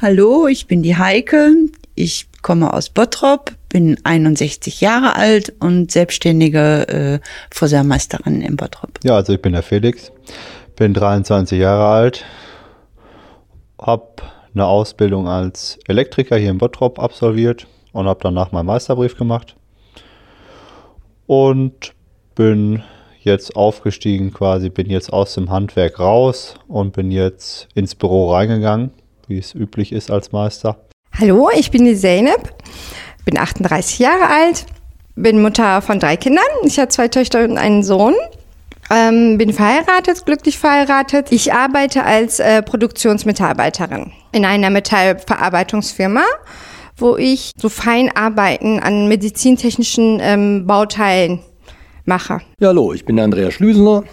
Hallo, ich bin die Heike. Ich komme aus Bottrop, bin 61 Jahre alt und selbstständige äh, Friseurmeisterin in Bottrop. Ja, also ich bin der Felix, bin 23 Jahre alt, habe eine Ausbildung als Elektriker hier in Bottrop absolviert und habe danach meinen Meisterbrief gemacht und bin jetzt aufgestiegen quasi, bin jetzt aus dem Handwerk raus und bin jetzt ins Büro reingegangen, wie es üblich ist als Meister. Hallo, ich bin die Zeynep, bin 38 Jahre alt, bin Mutter von drei Kindern. Ich habe zwei Töchter und einen Sohn. Ähm, bin verheiratet, glücklich verheiratet. Ich arbeite als äh, Produktionsmitarbeiterin in einer Metallverarbeitungsfirma, wo ich so Feinarbeiten an medizintechnischen ähm, Bauteilen mache. Ja, hallo, ich bin Andreas Schlüsener,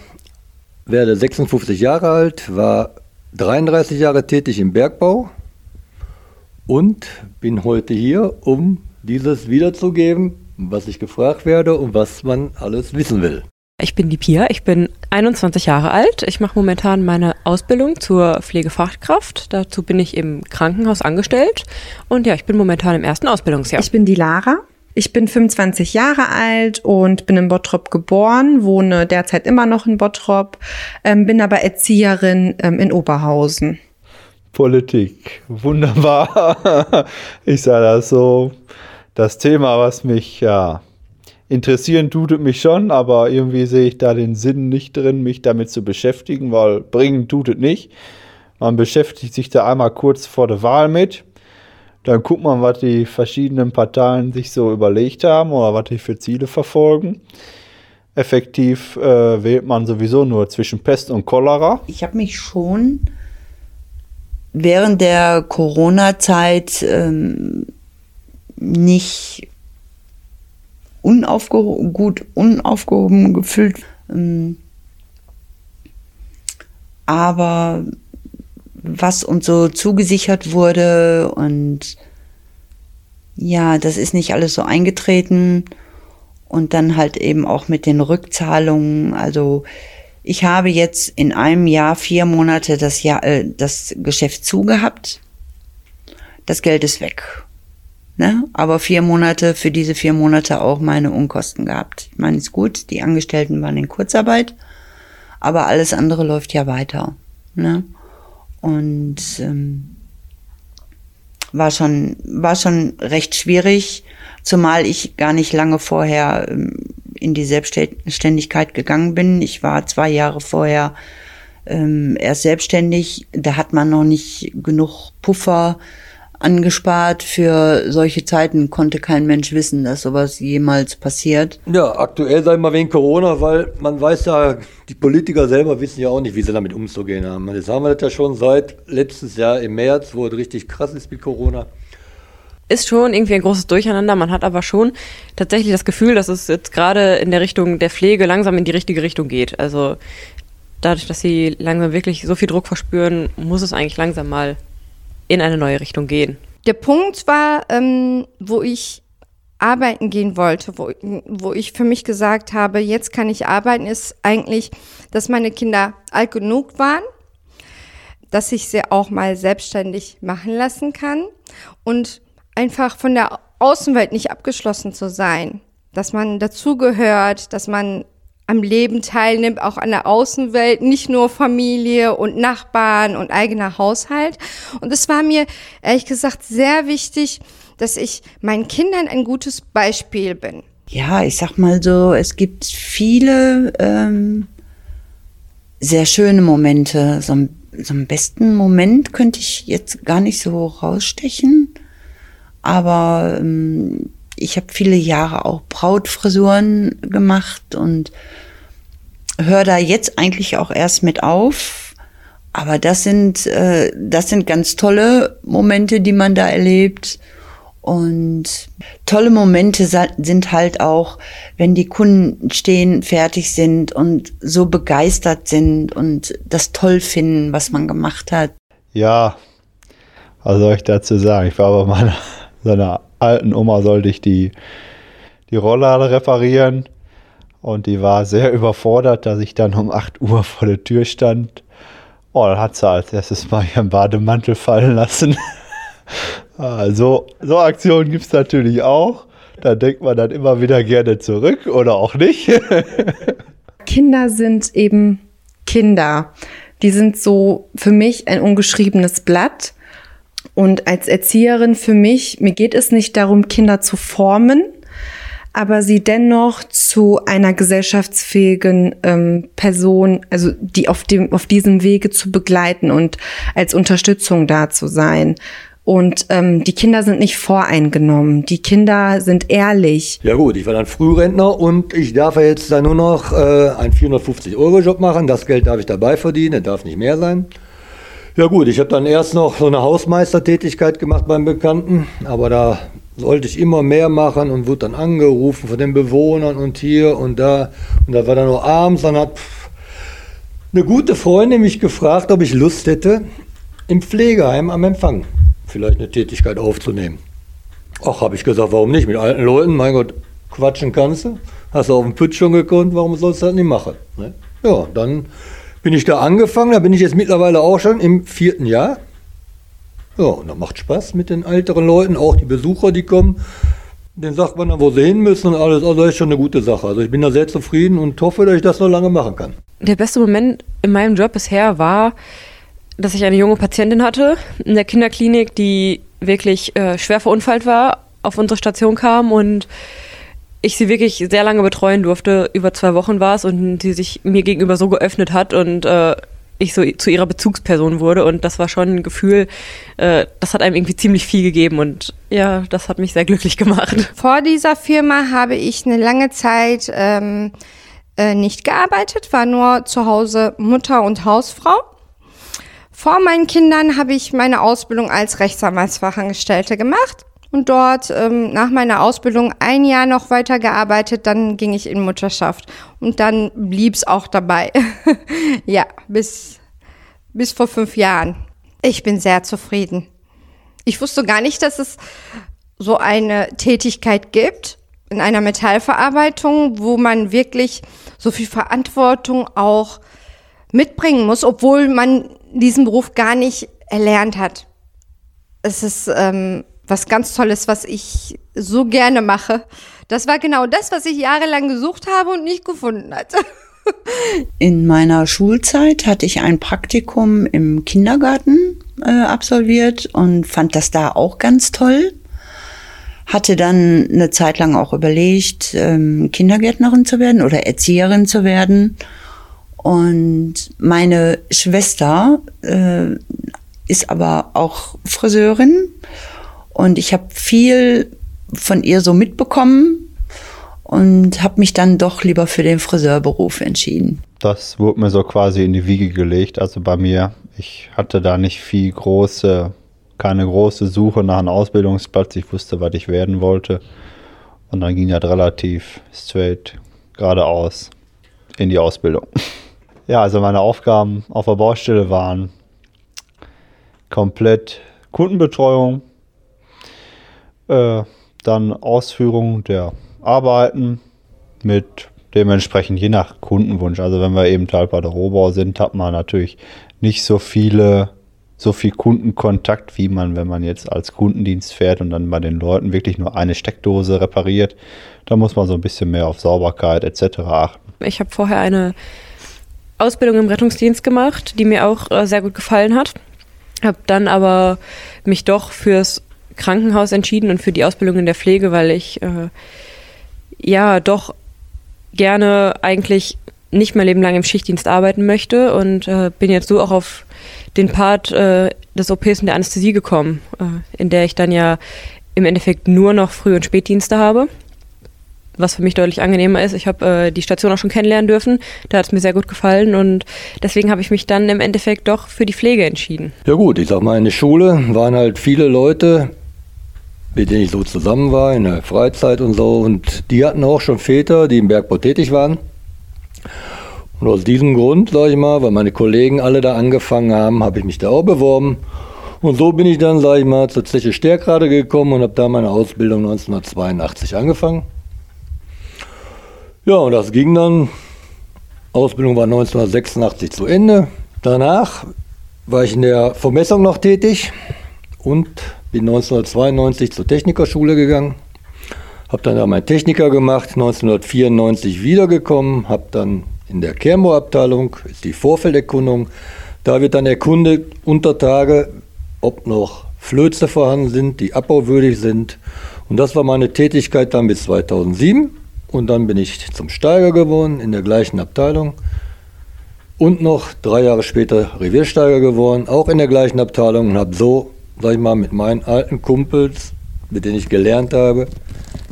werde 56 Jahre alt, war 33 Jahre tätig im Bergbau und bin heute hier, um dieses wiederzugeben, was ich gefragt werde und was man alles wissen will. Ich bin die Pia, ich bin 21 Jahre alt. Ich mache momentan meine Ausbildung zur Pflegefachkraft. Dazu bin ich im Krankenhaus angestellt. Und ja, ich bin momentan im ersten Ausbildungsjahr. Ich bin die Lara. Ich bin 25 Jahre alt und bin in Bottrop geboren, wohne derzeit immer noch in Bottrop, ähm, bin aber Erzieherin ähm, in Oberhausen. Politik, wunderbar. Ich sage das so, das Thema, was mich ja interessieren tut mich schon, aber irgendwie sehe ich da den Sinn nicht drin, mich damit zu beschäftigen, weil bringen tut es nicht. Man beschäftigt sich da einmal kurz vor der Wahl mit. Dann guckt man, was die verschiedenen Parteien sich so überlegt haben oder was die für Ziele verfolgen. Effektiv äh, wählt man sowieso nur zwischen Pest und Cholera. Ich habe mich schon während der Corona-Zeit ähm, nicht unaufgehoben, gut unaufgehoben gefühlt. Ähm, aber was uns so zugesichert wurde und ja, das ist nicht alles so eingetreten und dann halt eben auch mit den Rückzahlungen. Also ich habe jetzt in einem Jahr vier Monate das Jahr äh, das Geschäft zugehabt. Das Geld ist weg. Ne? Aber vier Monate, für diese vier Monate auch meine Unkosten gehabt. Ich meine, ist gut, die Angestellten waren in Kurzarbeit, aber alles andere läuft ja weiter. Ne? Und ähm, war schon, war schon recht schwierig, zumal ich gar nicht lange vorher ähm, in die Selbstständigkeit gegangen bin. Ich war zwei Jahre vorher ähm, erst selbstständig. Da hat man noch nicht genug Puffer angespart für solche Zeiten. Konnte kein Mensch wissen, dass sowas jemals passiert. Ja, aktuell sei mal wegen Corona, weil man weiß ja, die Politiker selber wissen ja auch nicht, wie sie damit umzugehen haben. Jetzt haben wir das ja schon seit letztes Jahr im März, wo es richtig krass ist mit Corona. Ist schon irgendwie ein großes Durcheinander. Man hat aber schon tatsächlich das Gefühl, dass es jetzt gerade in der Richtung der Pflege langsam in die richtige Richtung geht. Also dadurch, dass sie langsam wirklich so viel Druck verspüren, muss es eigentlich langsam mal in eine neue Richtung gehen. Der Punkt war, ähm, wo ich arbeiten gehen wollte, wo, wo ich für mich gesagt habe, jetzt kann ich arbeiten, ist eigentlich, dass meine Kinder alt genug waren, dass ich sie auch mal selbstständig machen lassen kann und einfach von der Außenwelt nicht abgeschlossen zu sein, dass man dazugehört, dass man am Leben teilnimmt, auch an der Außenwelt, nicht nur Familie und Nachbarn und eigener Haushalt. Und es war mir ehrlich gesagt sehr wichtig, dass ich meinen Kindern ein gutes Beispiel bin. Ja, ich sag mal so, es gibt viele ähm, sehr schöne Momente. So, so einen besten Moment könnte ich jetzt gar nicht so rausstechen. Aber ähm, ich habe viele Jahre auch Brautfrisuren gemacht und höre da jetzt eigentlich auch erst mit auf. Aber das sind, äh, das sind ganz tolle Momente, die man da erlebt. Und tolle Momente sind halt auch, wenn die Kunden stehen, fertig sind und so begeistert sind und das toll finden, was man gemacht hat. Ja, was soll ich dazu sagen? Ich war bei meiner seiner alten Oma sollte ich die, die Rolllade reparieren. Und die war sehr überfordert, dass ich dann um 8 Uhr vor der Tür stand. Oh, dann hat sie als erstes mal ihren Bademantel fallen lassen. Also, so Aktionen gibt es natürlich auch. Da denkt man dann immer wieder gerne zurück oder auch nicht. Kinder sind eben Kinder. Die sind so für mich ein ungeschriebenes Blatt. Und als Erzieherin für mich, mir geht es nicht darum, Kinder zu formen, aber sie dennoch zu einer gesellschaftsfähigen ähm, Person, also die auf dem auf diesem Wege zu begleiten und als Unterstützung da zu sein. Und ähm, die Kinder sind nicht voreingenommen. Die Kinder sind ehrlich. Ja gut, ich war dann Frührentner und ich darf jetzt dann nur noch äh, einen 450-Euro-Job machen. Das Geld darf ich dabei verdienen, darf nicht mehr sein. Ja gut, ich habe dann erst noch so eine Hausmeistertätigkeit gemacht beim Bekannten, aber da sollte ich immer mehr machen und wurde dann angerufen von den Bewohnern und hier und da. Und da war dann nur abends, dann hat eine gute Freundin mich gefragt, ob ich Lust hätte, im Pflegeheim am Empfang vielleicht eine Tätigkeit aufzunehmen. Ach, habe ich gesagt, warum nicht? Mit alten Leuten, mein Gott, quatschen kannst du. Hast du auf dem Pütz schon gekonnt, warum sollst du das nicht machen? Ne? Ja, dann bin ich da angefangen, da bin ich jetzt mittlerweile auch schon im vierten Jahr. Ja, und das macht Spaß mit den älteren Leuten, auch die Besucher, die kommen. Den sagt man dann, wo sie hin müssen und alles. Also das ist schon eine gute Sache. Also ich bin da sehr zufrieden und hoffe, dass ich das noch lange machen kann. Der beste Moment in meinem Job bisher war, dass ich eine junge Patientin hatte in der Kinderklinik, die wirklich äh, schwer verunfallt war, auf unsere Station kam und ich sie wirklich sehr lange betreuen durfte. Über zwei Wochen war es und sie sich mir gegenüber so geöffnet hat und äh, ich so zu ihrer Bezugsperson wurde und das war schon ein Gefühl, äh, das hat einem irgendwie ziemlich viel gegeben und ja, das hat mich sehr glücklich gemacht. Vor dieser Firma habe ich eine lange Zeit ähm, äh, nicht gearbeitet, war nur zu Hause Mutter und Hausfrau. Vor meinen Kindern habe ich meine Ausbildung als Rechtsanwaltsfachangestellte gemacht und dort ähm, nach meiner Ausbildung ein Jahr noch weiter gearbeitet. Dann ging ich in Mutterschaft und dann blieb es auch dabei. ja, bis, bis vor fünf Jahren. Ich bin sehr zufrieden. Ich wusste gar nicht, dass es so eine Tätigkeit gibt in einer Metallverarbeitung, wo man wirklich so viel Verantwortung auch mitbringen muss, obwohl man diesen Beruf gar nicht erlernt hat. Es ist ähm, was ganz Tolles, was ich so gerne mache. Das war genau das, was ich jahrelang gesucht habe und nicht gefunden hatte. In meiner Schulzeit hatte ich ein Praktikum im Kindergarten äh, absolviert und fand das da auch ganz toll. Hatte dann eine Zeit lang auch überlegt, ähm, Kindergärtnerin zu werden oder Erzieherin zu werden und meine Schwester äh, ist aber auch Friseurin und ich habe viel von ihr so mitbekommen und habe mich dann doch lieber für den Friseurberuf entschieden. Das wurde mir so quasi in die Wiege gelegt. Also bei mir, ich hatte da nicht viel große, keine große Suche nach einem Ausbildungsplatz. Ich wusste, was ich werden wollte. Und dann ging das relativ straight geradeaus in die Ausbildung. Ja, also meine Aufgaben auf der Baustelle waren komplett Kundenbetreuung, äh, dann Ausführung der Arbeiten mit dementsprechend je nach Kundenwunsch. Also wenn wir eben Teil bei der Rohbau sind, hat man natürlich nicht so viele, so viel Kundenkontakt, wie man, wenn man jetzt als Kundendienst fährt und dann bei den Leuten wirklich nur eine Steckdose repariert. Da muss man so ein bisschen mehr auf Sauberkeit etc. achten. Ich habe vorher eine Ausbildung im Rettungsdienst gemacht, die mir auch äh, sehr gut gefallen hat. Habe dann aber mich doch fürs Krankenhaus entschieden und für die Ausbildung in der Pflege, weil ich äh, ja doch gerne eigentlich nicht mehr Leben lang im Schichtdienst arbeiten möchte und äh, bin jetzt so auch auf den Part äh, des OPs in der Anästhesie gekommen, äh, in der ich dann ja im Endeffekt nur noch Früh- und Spätdienste habe was für mich deutlich angenehmer ist. Ich habe äh, die Station auch schon kennenlernen dürfen. Da hat es mir sehr gut gefallen und deswegen habe ich mich dann im Endeffekt doch für die Pflege entschieden. Ja gut, ich sag mal, in der Schule waren halt viele Leute, mit denen ich so zusammen war, in der Freizeit und so. Und die hatten auch schon Väter, die im Bergbau tätig waren. Und aus diesem Grund, sage ich mal, weil meine Kollegen alle da angefangen haben, habe ich mich da auch beworben. Und so bin ich dann, sage ich mal, zur Zeche Stärkrade gekommen und habe da meine Ausbildung 1982 angefangen. Ja, und das ging dann. Ausbildung war 1986 zu Ende. Danach war ich in der Vermessung noch tätig und bin 1992 zur Technikerschule gegangen, habe dann da meinen Techniker gemacht, 1994 wiedergekommen, habe dann in der Kehrmoorabteilung, ist die Vorfelderkundung, da wird dann erkundet unter Tage, ob noch Flöze vorhanden sind, die abbauwürdig sind. Und das war meine Tätigkeit dann bis 2007. Und dann bin ich zum Steiger geworden in der gleichen Abteilung. Und noch drei Jahre später Reviersteiger geworden, auch in der gleichen Abteilung und habe so, sag ich mal, mit meinen alten Kumpels, mit denen ich gelernt habe,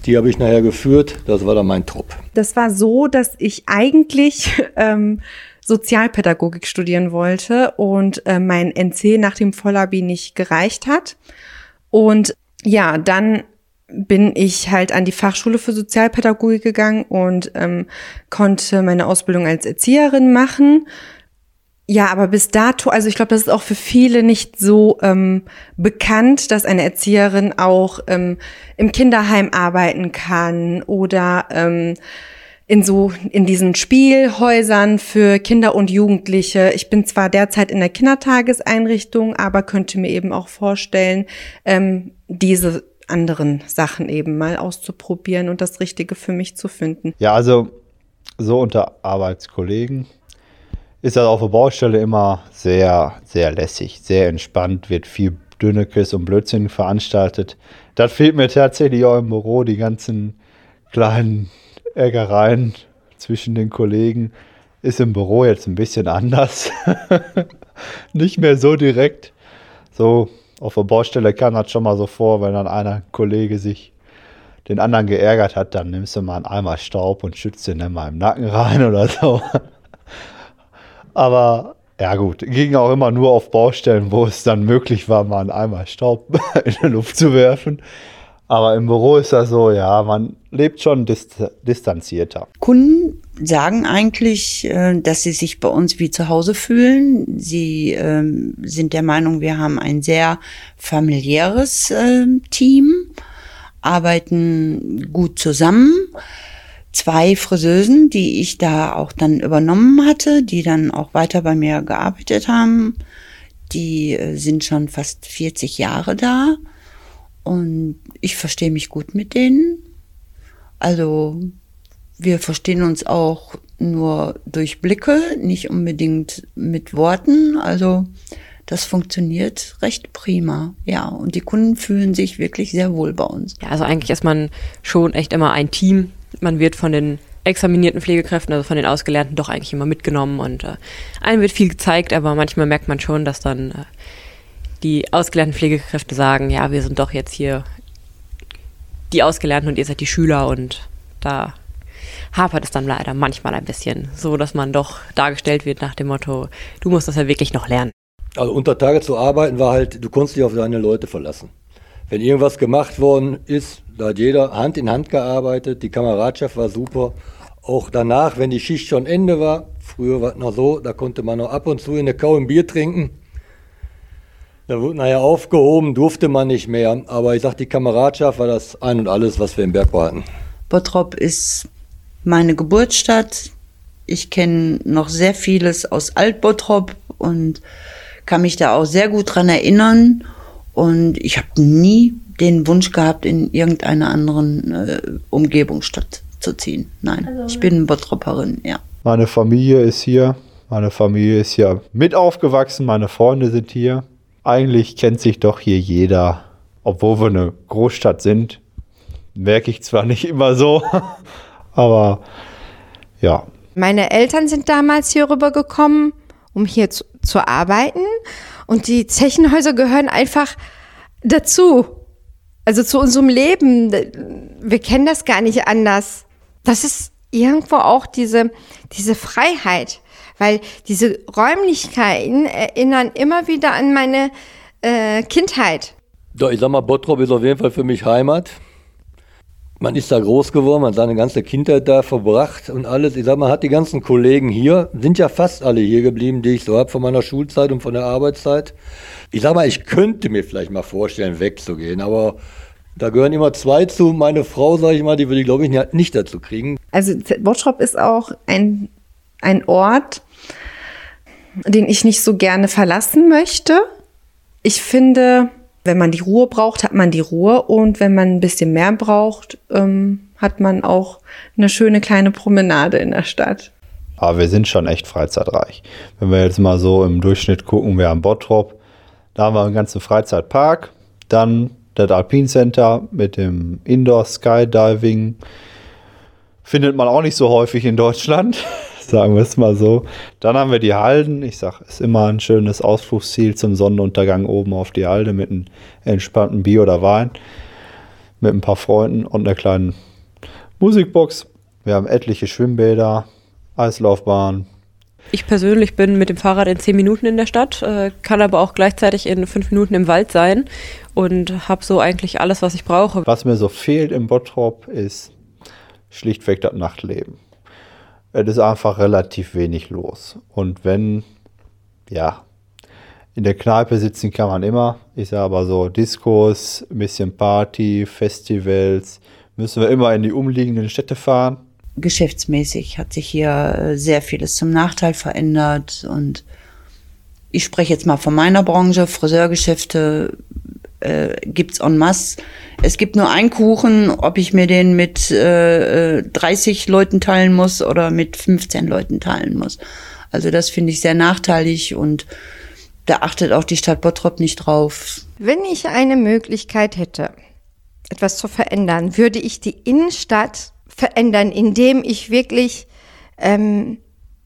die habe ich nachher geführt. Das war dann mein Trupp. Das war so, dass ich eigentlich ähm, Sozialpädagogik studieren wollte und äh, mein NC nach dem Vollabi nicht gereicht hat. Und ja, dann bin ich halt an die Fachschule für Sozialpädagogik gegangen und ähm, konnte meine Ausbildung als Erzieherin machen. Ja, aber bis dato, also ich glaube, das ist auch für viele nicht so ähm, bekannt, dass eine Erzieherin auch ähm, im Kinderheim arbeiten kann oder ähm, in so in diesen Spielhäusern für Kinder und Jugendliche. Ich bin zwar derzeit in der Kindertageseinrichtung, aber könnte mir eben auch vorstellen, ähm, diese anderen Sachen eben mal auszuprobieren und das Richtige für mich zu finden. Ja, also so unter Arbeitskollegen ist das auf der Baustelle immer sehr, sehr lässig, sehr entspannt, wird viel Dünnekes und Blödsinn veranstaltet. Das fehlt mir tatsächlich auch im Büro, die ganzen kleinen Ärgereien zwischen den Kollegen. Ist im Büro jetzt ein bisschen anders. Nicht mehr so direkt. So auf der Baustelle kam das schon mal so vor, wenn dann einer Kollege sich den anderen geärgert hat, dann nimmst du mal einen Eimer Staub und schützt den dann mal im Nacken rein oder so. Aber ja gut, ging auch immer nur auf Baustellen, wo es dann möglich war, mal einen Eimer Staub in die Luft zu werfen. Aber im Büro ist das so, ja, man lebt schon dist distanzierter. Kunden sagen eigentlich, äh, dass sie sich bei uns wie zu Hause fühlen. Sie ähm, sind der Meinung, wir haben ein sehr familiäres äh, Team, arbeiten gut zusammen. Zwei Friseusen, die ich da auch dann übernommen hatte, die dann auch weiter bei mir gearbeitet haben, die äh, sind schon fast 40 Jahre da und ich verstehe mich gut mit denen. Also wir verstehen uns auch nur durch Blicke, nicht unbedingt mit Worten. Also das funktioniert recht prima. Ja, und die Kunden fühlen sich wirklich sehr wohl bei uns. Ja, also eigentlich ist man schon echt immer ein Team. Man wird von den examinierten Pflegekräften, also von den Ausgelernten, doch eigentlich immer mitgenommen und äh, einem wird viel gezeigt, aber manchmal merkt man schon, dass dann äh, die ausgelernten Pflegekräfte sagen, ja, wir sind doch jetzt hier die Ausgelernten und ihr seid die Schüler und da hapert es dann leider manchmal ein bisschen, so dass man doch dargestellt wird nach dem Motto, du musst das ja wirklich noch lernen. Also unter Tage zu arbeiten war halt, du konntest dich auf deine Leute verlassen. Wenn irgendwas gemacht worden ist, da hat jeder Hand in Hand gearbeitet, die Kameradschaft war super. Auch danach, wenn die Schicht schon Ende war, früher war es noch so, da konnte man noch ab und zu in der Kau ein Bier trinken. Da wurde nachher aufgehoben, durfte man nicht mehr. Aber ich sag, die Kameradschaft war das ein und alles, was wir im Bergbau hatten. Bottrop ist meine Geburtsstadt. Ich kenne noch sehr vieles aus Alt-Bottrop und kann mich da auch sehr gut dran erinnern. Und ich habe nie den Wunsch gehabt, in irgendeiner anderen äh, Umgebungsstadt zu ziehen. Nein, also, ich bin Bottropperin, ja. Meine Familie ist hier. Meine Familie ist hier mit aufgewachsen. Meine Freunde sind hier eigentlich kennt sich doch hier jeder, obwohl wir eine Großstadt sind. Merke ich zwar nicht immer so, aber ja. Meine Eltern sind damals hier rübergekommen, um hier zu, zu arbeiten. Und die Zechenhäuser gehören einfach dazu. Also zu unserem Leben. Wir kennen das gar nicht anders. Das ist irgendwo auch diese, diese Freiheit weil diese Räumlichkeiten erinnern immer wieder an meine äh, Kindheit. Doch, ich sag mal, Bottrop ist auf jeden Fall für mich Heimat. Man ist da groß geworden, man hat seine ganze Kindheit da verbracht und alles. Ich sag mal, hat die ganzen Kollegen hier, sind ja fast alle hier geblieben, die ich so habe von meiner Schulzeit und von der Arbeitszeit. Ich sag mal, ich könnte mir vielleicht mal vorstellen, wegzugehen, aber da gehören immer zwei zu. Meine Frau, sage ich mal, die würde ich, glaube ich, nicht dazu kriegen. Also Bottrop ist auch ein, ein Ort, den ich nicht so gerne verlassen möchte. Ich finde, Wenn man die Ruhe braucht, hat man die Ruhe und wenn man ein bisschen mehr braucht, ähm, hat man auch eine schöne kleine Promenade in der Stadt. Aber wir sind schon echt freizeitreich. Wenn wir jetzt mal so im Durchschnitt gucken, wir haben Bottrop, da haben wir einen ganzen Freizeitpark, dann das Alpine Center mit dem Indoor Skydiving. Findet man auch nicht so häufig in Deutschland, sagen wir es mal so. Dann haben wir die Halden. Ich sage, ist immer ein schönes Ausflugsziel zum Sonnenuntergang oben auf die Halde mit einem entspannten Bier oder Wein. Mit ein paar Freunden und einer kleinen Musikbox. Wir haben etliche Schwimmbäder, Eislaufbahn. Ich persönlich bin mit dem Fahrrad in zehn Minuten in der Stadt, äh, kann aber auch gleichzeitig in fünf Minuten im Wald sein und habe so eigentlich alles, was ich brauche. Was mir so fehlt im Bottrop ist schlichtweg das Nachtleben. Es ist einfach relativ wenig los. Und wenn, ja, in der Kneipe sitzen kann man immer. Ich sage aber so Diskos, ein bisschen Party, Festivals, müssen wir immer in die umliegenden Städte fahren geschäftsmäßig hat sich hier äh, sehr vieles zum Nachteil verändert und ich spreche jetzt mal von meiner Branche, Friseurgeschäfte äh, gibt's en masse. Es gibt nur einen Kuchen, ob ich mir den mit äh, 30 Leuten teilen muss oder mit 15 Leuten teilen muss. Also das finde ich sehr nachteilig und da achtet auch die Stadt Bottrop nicht drauf. Wenn ich eine Möglichkeit hätte, etwas zu verändern, würde ich die Innenstadt verändern, indem ich wirklich ähm,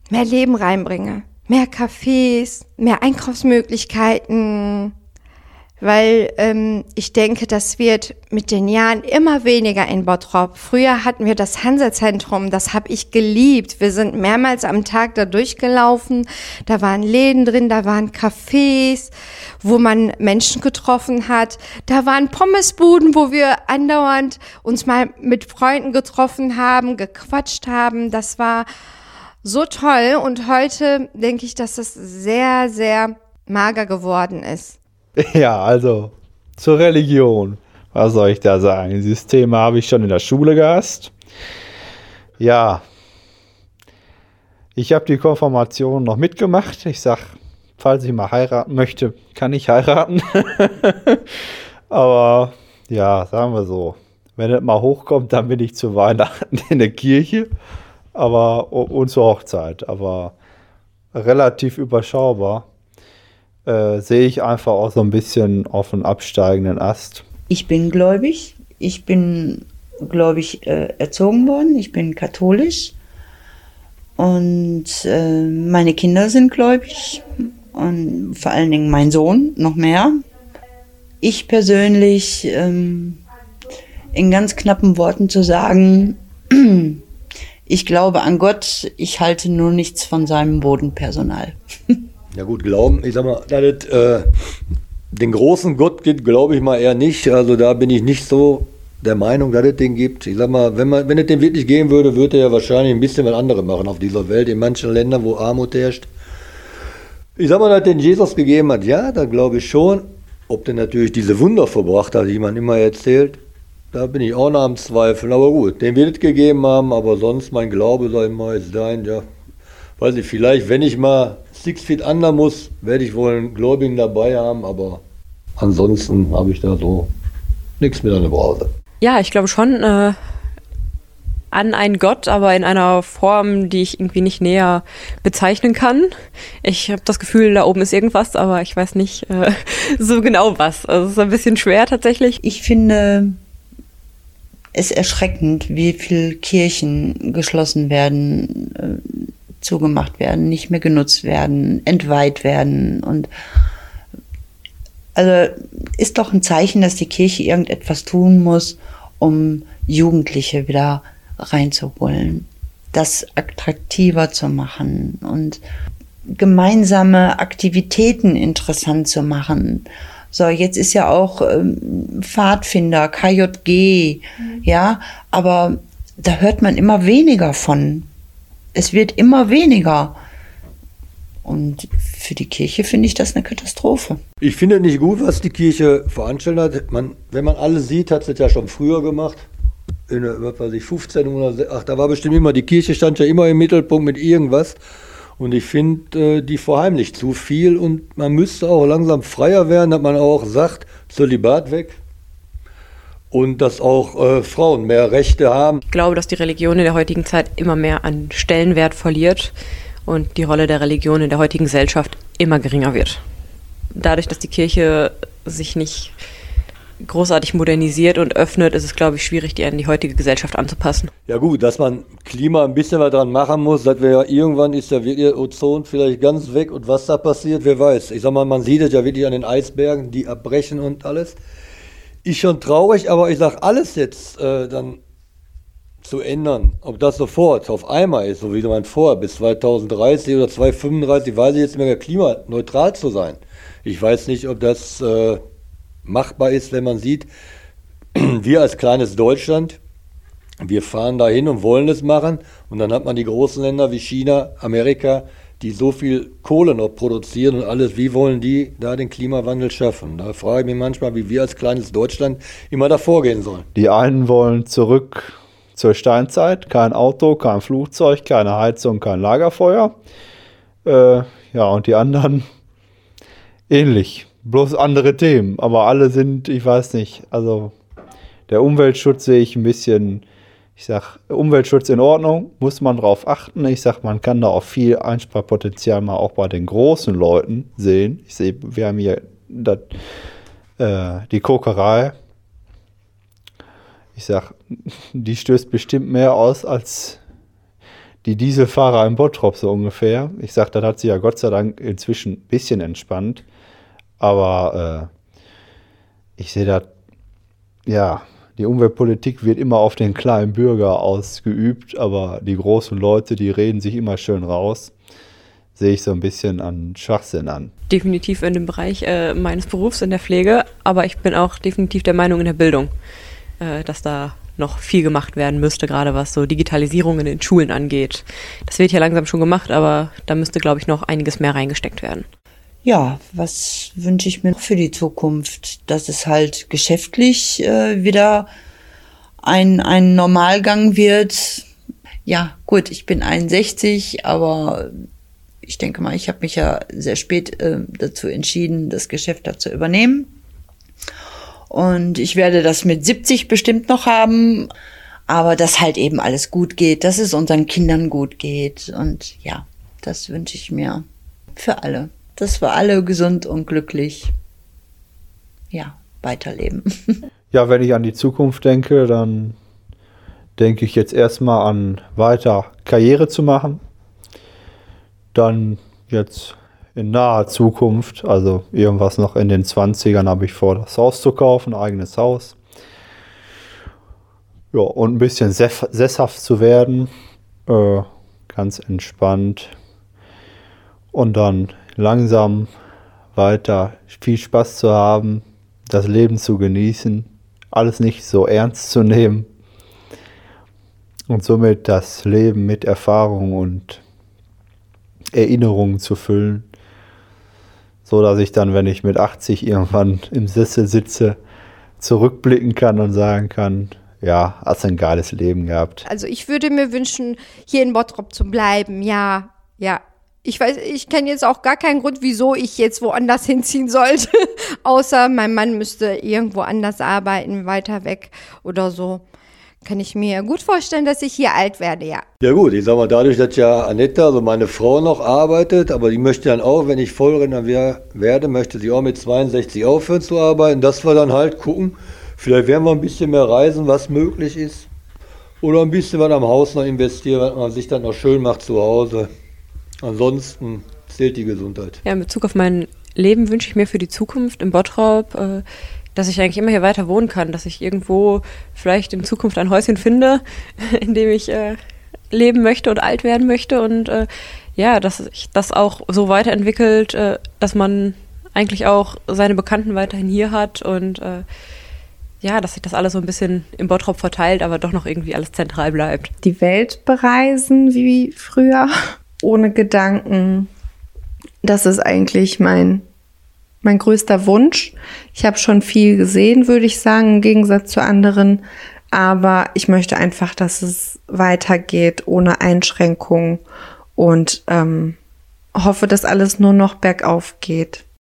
mehr Leben reinbringe. Mehr Cafés, mehr Einkaufsmöglichkeiten, weil ähm, ich denke, das wird mit den Jahren immer weniger in Bottrop. Früher hatten wir das Hansa-Zentrum, das habe ich geliebt. Wir sind mehrmals am Tag da durchgelaufen. Da waren Läden drin, da waren Cafés, wo man Menschen getroffen hat. Da waren Pommesbuden, wo wir andauernd uns mal mit Freunden getroffen haben, gequatscht haben. Das war so toll. Und heute denke ich, dass das sehr, sehr mager geworden ist. Ja, also zur Religion. Was soll ich da sagen? Dieses Thema habe ich schon in der Schule gehabt. Ja, ich habe die Konfirmation noch mitgemacht. Ich sage, falls ich mal heiraten möchte, kann ich heiraten. Aber ja, sagen wir so, wenn es mal hochkommt, dann bin ich zu Weihnachten in der Kirche aber und zur Hochzeit. Aber relativ überschaubar äh, sehe ich einfach auch so ein bisschen auf einen absteigenden Ast. Ich bin gläubig. Ich bin gläubig äh, erzogen worden. Ich bin katholisch. Und äh, meine Kinder sind gläubig. Und vor allen Dingen mein Sohn noch mehr. Ich persönlich, ähm, in ganz knappen Worten zu sagen, ich glaube an Gott, ich halte nur nichts von seinem Bodenpersonal. Ja gut, glauben, ich sag mal, dass es äh, den großen Gott gibt, glaube ich mal eher nicht. Also da bin ich nicht so der Meinung, dass es den gibt. Ich sag mal, wenn, man, wenn es den wirklich geben würde, würde er ja wahrscheinlich ein bisschen was anderes machen auf dieser Welt, in manchen Ländern, wo Armut herrscht. Ich sag mal, dass den Jesus gegeben hat, ja, da glaube ich schon. Ob der natürlich diese Wunder verbracht hat, die man immer erzählt, da bin ich auch noch am Zweifeln. Aber gut, den wird es gegeben haben, aber sonst mein Glaube, ich mal, ist dein, ja, weiß ich, vielleicht, wenn ich mal Six Feet Under muss, werde ich wohl einen Gläubigen dabei haben, aber ansonsten habe ich da so nichts mit an der Brause. Ja, ich glaube schon äh, an einen Gott, aber in einer Form, die ich irgendwie nicht näher bezeichnen kann. Ich habe das Gefühl, da oben ist irgendwas, aber ich weiß nicht äh, so genau was. Also es ist ein bisschen schwer tatsächlich. Ich finde es erschreckend, wie viele Kirchen geschlossen werden äh, zugemacht werden, nicht mehr genutzt werden, entweiht werden und also ist doch ein Zeichen, dass die Kirche irgendetwas tun muss, um Jugendliche wieder reinzuholen, das attraktiver zu machen und gemeinsame Aktivitäten interessant zu machen. So, jetzt ist ja auch ähm, Pfadfinder, KJG, mhm. ja, aber da hört man immer weniger von es wird immer weniger. Und für die Kirche finde ich das eine Katastrophe. Ich finde nicht gut, was die Kirche veranstaltet hat. Man, wenn man alles sieht, hat sie es ja schon früher gemacht. In, was weiß ich, 15 oder ach, da war bestimmt immer, die Kirche stand ja immer im Mittelpunkt mit irgendwas. Und ich finde, äh, die verheimlicht zu viel und man müsste auch langsam freier werden, dass man auch sagt, Zölibat weg und dass auch äh, Frauen mehr Rechte haben. Ich glaube, dass die Religion in der heutigen Zeit immer mehr an Stellenwert verliert und die Rolle der Religion in der heutigen Gesellschaft immer geringer wird. Dadurch, dass die Kirche sich nicht großartig modernisiert und öffnet, ist es, glaube ich, schwierig, die an die heutige Gesellschaft anzupassen. Ja gut, dass man Klima ein bisschen was dran machen muss, dass wir ja irgendwann ist ja wirklich Ozon vielleicht ganz weg und was da passiert, wer weiß. Ich sag mal, man sieht es ja wirklich an den Eisbergen, die abbrechen und alles. Ist schon traurig, aber ich sag, alles jetzt äh, dann zu ändern, ob das sofort auf einmal ist, so wie man vor, bis 2030 oder 2035, weiß ich jetzt mehr, klimaneutral zu sein. Ich weiß nicht, ob das äh, machbar ist, wenn man sieht, wir als kleines Deutschland, wir fahren dahin und wollen es machen und dann hat man die großen Länder wie China, Amerika, die so viel Kohle noch produzieren und alles, wie wollen die da den Klimawandel schaffen? Da frage ich mich manchmal, wie wir als kleines Deutschland immer da vorgehen sollen. Die einen wollen zurück zur Steinzeit, kein Auto, kein Flugzeug, keine Heizung, kein Lagerfeuer. Äh, ja, und die anderen ähnlich bloß andere Themen. Aber alle sind, ich weiß nicht, also der Umweltschutz sehe ich ein bisschen, ich sag, Umweltschutz in Ordnung, muss man drauf achten. Ich sag, man kann da auch viel Einsparpotenzial mal auch bei den großen Leuten sehen. Ich sehe, wir haben hier das, äh, die Kokerei. Ich sag, die stößt bestimmt mehr aus als die Dieselfahrer im Bottrop so ungefähr. Ich sag, das hat sich ja Gott sei Dank inzwischen ein bisschen entspannt. Aber äh, ich sehe da, ja, die Umweltpolitik wird immer auf den kleinen Bürger ausgeübt, aber die großen Leute, die reden sich immer schön raus. Sehe ich so ein bisschen an Schwachsinn an. Definitiv in dem Bereich äh, meines Berufs in der Pflege, aber ich bin auch definitiv der Meinung in der Bildung, äh, dass da noch viel gemacht werden müsste, gerade was so Digitalisierung in den Schulen angeht. Das wird ja langsam schon gemacht, aber da müsste, glaube ich, noch einiges mehr reingesteckt werden ja, was wünsche ich mir für die Zukunft? Dass es halt geschäftlich äh, wieder ein, ein Normalgang wird. Ja, gut, ich bin 61, aber ich denke mal, ich habe mich ja sehr spät äh, dazu entschieden, das Geschäft da zu übernehmen. Und ich werde das mit 70 bestimmt noch haben, aber dass halt eben alles gut geht, dass es unseren Kindern gut geht. Und ja, das wünsche ich mir für alle dass wir alle gesund und glücklich ja, weiterleben. Ja, wenn ich an die Zukunft denke, dann denke ich jetzt erstmal an weiter Karriere zu machen. Dann jetzt in naher Zukunft, also irgendwas noch in den 20ern, habe ich vor, das Haus zu kaufen, ein eigenes Haus. Ja, und ein bisschen sesshaft zu werden, äh, ganz entspannt. Und dann langsam weiter viel Spaß zu haben, das Leben zu genießen, alles nicht so ernst zu nehmen und somit das Leben mit Erfahrung und Erinnerungen zu füllen, so dass ich dann, wenn ich mit 80 irgendwann im Sessel sitze, zurückblicken kann und sagen kann, ja, hast ein geiles Leben gehabt. Also ich würde mir wünschen, hier in Bottrop zu bleiben, ja, ja, ich weiß, ich kenne jetzt auch gar keinen Grund, wieso ich jetzt woanders hinziehen sollte. Außer mein Mann müsste irgendwo anders arbeiten, weiter weg oder so. Kann ich mir gut vorstellen, dass ich hier alt werde, ja. Ja gut, ich sag mal, dadurch, dass ja Anetta, also meine Frau, noch arbeitet, aber die möchte dann auch, wenn ich Vollrenner werde, möchte sie auch mit 62 aufhören zu arbeiten, dass wir dann halt gucken, vielleicht werden wir ein bisschen mehr reisen, was möglich ist. Oder ein bisschen was am Haus noch investieren, was man sich dann noch schön macht zu Hause. Ansonsten zählt die Gesundheit. Ja, in Bezug auf mein Leben wünsche ich mir für die Zukunft im Bottrop, äh, dass ich eigentlich immer hier weiter wohnen kann, dass ich irgendwo vielleicht in Zukunft ein Häuschen finde, in dem ich äh, leben möchte und alt werden möchte und äh, ja, dass sich das auch so weiterentwickelt, dass man eigentlich auch seine Bekannten weiterhin hier hat und ja, dass sich das alles so ein bisschen im Bottrop verteilt, aber doch noch irgendwie alles zentral bleibt. Die Welt bereisen wie früher ohne Gedanken. Das ist eigentlich mein, mein größter Wunsch. Ich habe schon viel gesehen, würde ich sagen, im Gegensatz zu anderen. Aber ich möchte einfach, dass es weitergeht ohne Einschränkungen und ähm, hoffe, dass alles nur noch bergauf geht.